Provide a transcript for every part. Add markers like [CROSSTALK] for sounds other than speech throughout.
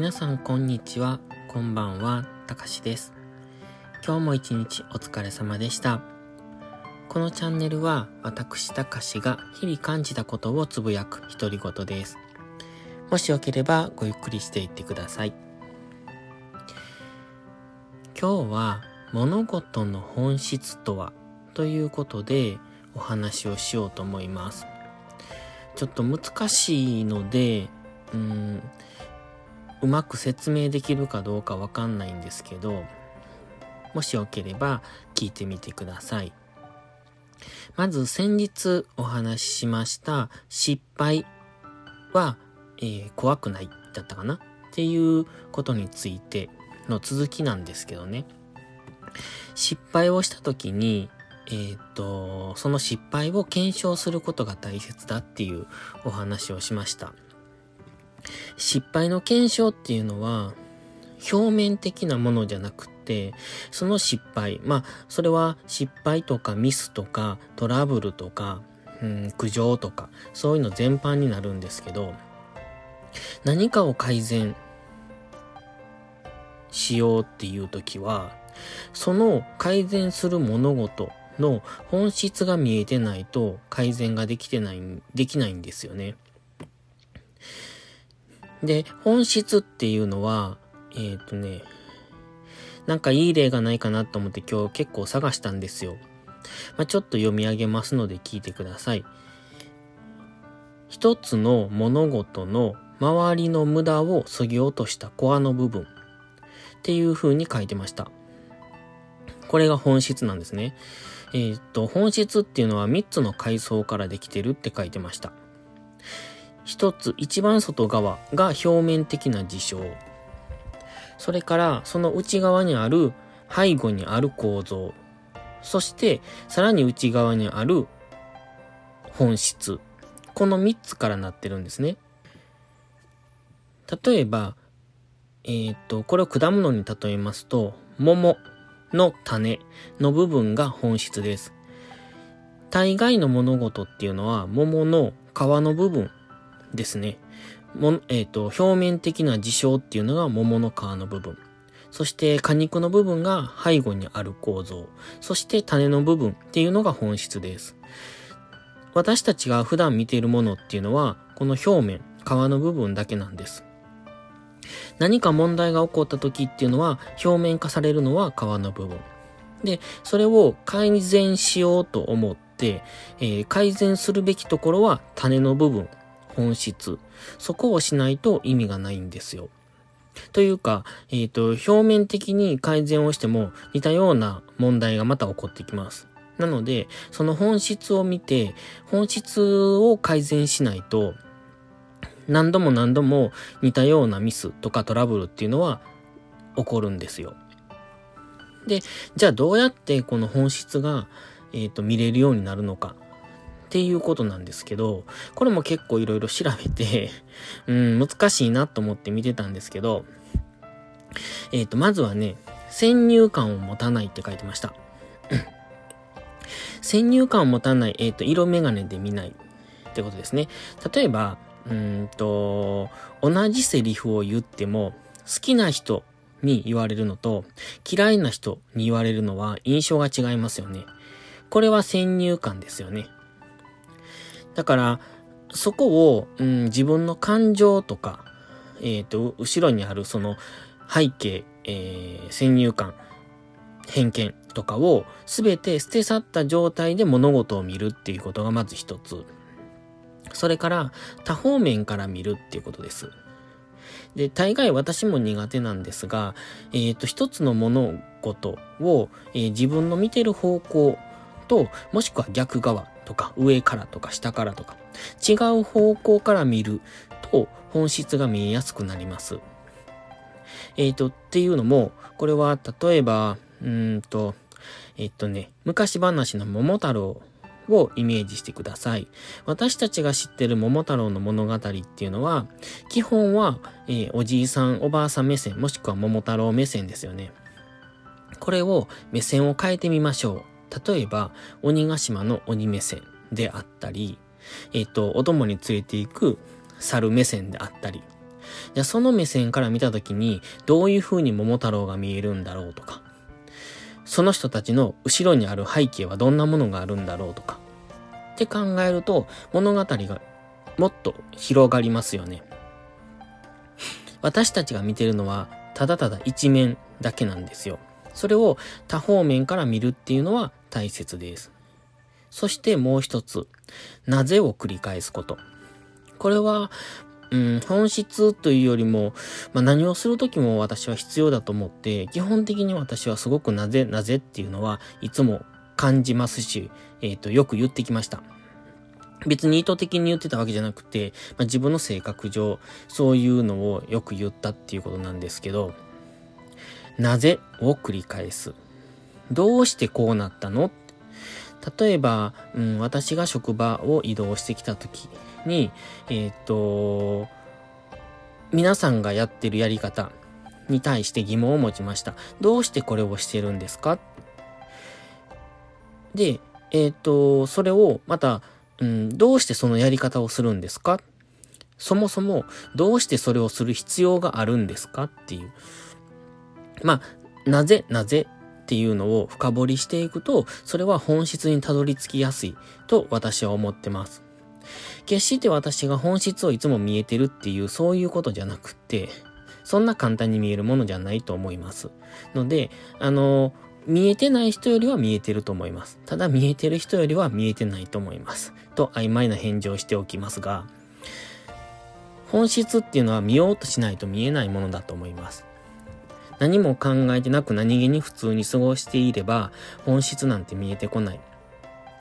皆さんこんにちは、こんばんは、たかしです。今日も一日お疲れ様でした。このチャンネルは私たかしが日々感じたことをつぶやく独り言です。もしよければごゆっくりしていってください。今日は物事の本質とは？ということでお話をしようと思います。ちょっと難しいので、うん、うまく説明できるかどうかわかんないんですけど、もしよければ聞いてみてください。まず先日お話ししました失敗は、えー、怖くないだったかな？っていうことについての続きなんですけどね。失敗をした時に、えっ、と、その失敗を検証することが大切だっていうお話をしました。失敗の検証っていうのは、表面的なものじゃなくて、その失敗、まあ、それは失敗とかミスとかトラブルとか、うん、苦情とか、そういうの全般になるんですけど、何かを改善しようっていう時は、その改善する物事の本質が見えてないと改善ができてない、できないんですよね。で、本質っていうのは、えっ、ー、とね、なんかいい例がないかなと思って今日結構探したんですよ。まあ、ちょっと読み上げますので聞いてください。一つの物事の周りの無駄を削ぎ落としたコアの部分っていう風に書いてました。これが本質なんですね。えー、っと、本質っていうのは3つの階層からできてるって書いてました。一つ、一番外側が表面的な事象。それから、その内側にある背後にある構造。そして、さらに内側にある本質。この3つからなってるんですね。例えば、えー、っと、これを果物に例えますと、桃の種の部分が本質です。大概の物事っていうのは桃の皮の部分ですね。もえっ、ー、と、表面的な事象っていうのが桃の皮の部分。そして果肉の部分が背後にある構造。そして種の部分っていうのが本質です。私たちが普段見ているものっていうのは、この表面、皮の部分だけなんです。何か問題が起こった時っていうのは、表面化されるのは皮の部分。で、それを改善しようと思って、えー、改善するべきところは種の部分本質。そこをしないと意味がないんですよ。というか、えっ、ー、と、表面的に改善をしても似たような問題がまた起こってきます。なので、その本質を見て、本質を改善しないと、何度も何度も似たようなミスとかトラブルっていうのは起こるんですよ。で、じゃあどうやってこの本質が、えっ、ー、と見れるようになるのかっていうことなんですけど、これも結構いろいろ調べて [LAUGHS] うん、難しいなと思って見てたんですけど、えっ、ー、と、まずはね、先入観を持たないって書いてました。先入観を持たない、えっ、ー、と、色眼鏡で見ないってことですね。例えば、うんと、同じセリフを言っても、好きな人に言われるのと、嫌いな人に言われるのは印象が違いますよね。これは先入観ですよね。だから、そこを、うん、自分の感情とか、えっ、ー、と、後ろにあるその背景、えー、先入観、偏見とかを全て捨て去った状態で物事を見るっていうことがまず一つ。それから多方面から見るっていうことです。で、大概私も苦手なんですが、えっ、ー、と、一つの物事を、えー、自分の見てる方向と、もしくは逆側とか上からとか下からとか違う方向から見ると本質が見えやすくなります。えっ、ー、と、っていうのも、これは例えば、うんと、えっ、とね、昔話の桃太郎をイメージしてください。私たちが知ってる桃太郎の物語っていうのは、基本は、えー、おじいさん、おばあさん目線、もしくは桃太郎目線ですよね。これを目線を変えてみましょう。例えば、鬼ヶ島の鬼目線であったり、えっ、と、お供に連れて行く猿目線であったり、じゃあその目線から見たときに、どういう風に桃太郎が見えるんだろうとか、その人たちの後ろにある背景はどんなものがあるんだろうとか、って考えると、物語がもっと広がりますよね。私たちが見てるのは、ただただ一面だけなんですよ。それを多方面から見るっていうのは大切です。そしてもう一つ、なぜを繰り返すこと。これは、うん、本質というよりも、まあ、何をするときも私は必要だと思って、基本的に私はすごくなぜ、なぜっていうのはいつも感じますし、えっ、ー、と、よく言ってきました。別に意図的に言ってたわけじゃなくて、まあ、自分の性格上、そういうのをよく言ったっていうことなんですけど、なぜを繰り返す。どうしてこうなったの？例えば、うん、私が職場を移動してきた時に、えっ、と、皆さんがやってるやり方に対して疑問を持ちました。どうしてこれをしてるんですか？で、えっ、と、それをまた、うん、どうしてそのやり方をするんですか？そもそもどうしてそれをする必要があるんですか？っていう。まあ、なぜ、なぜっていうのを深掘りしていくと、それは本質にたどり着きやすいと私は思ってます。決して私が本質をいつも見えてるっていうそういうことじゃなくって、そんな簡単に見えるものじゃないと思います。ので、あの、見えてない人よりは見えてると思います。ただ見えてる人よりは見えてないと思います。と曖昧な返事をしておきますが、本質っていうのは見ようとしないと見えないものだと思います。何も考えてなく何気に普通に過ごしていれば本質なんて見えてこない。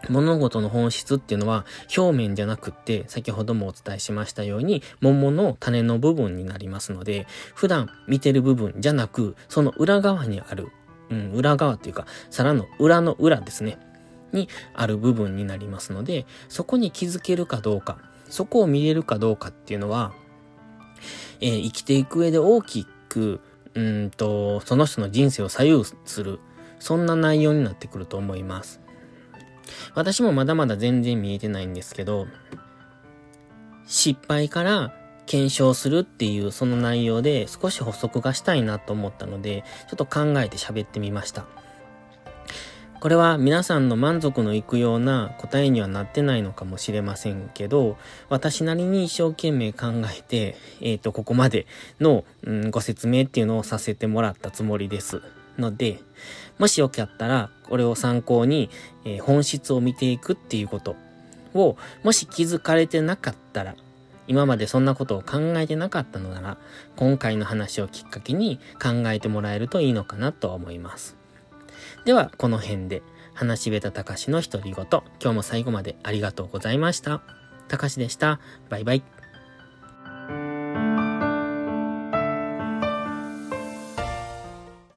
物事の本質っていうのは表面じゃなくって、先ほどもお伝えしましたように、桃の種の部分になりますので、普段見てる部分じゃなく、その裏側にある、うん、裏側っていうか、皿の裏の裏ですね。にある部分になりますので、そこに気づけるかどうか、そこを見れるかどうかっていうのは、えー、生きていく上で大きく、うんと、その人の人生を左右する、そんな内容になってくると思います。私もまだまだ全然見えてないんですけど、失敗から検証するっていうその内容で少し補足がしたいなと思ったので、ちょっと考えて喋ってみました。これは皆さんの満足のいくような答えにはなってないのかもしれませんけど、私なりに一生懸命考えて、えっ、ー、と、ここまでの、うん、ご説明っていうのをさせてもらったつもりです。ので、もしよかったら、これを参考に、えー、本質を見ていくっていうことを、もし気づかれてなかったら、今までそんなことを考えてなかったのなら、今回の話をきっかけに考えてもらえるといいのかなと思います。では、この辺で、話しべたたかしの独り言、今日も最後までありがとうございました。たかしでした。バイバイ。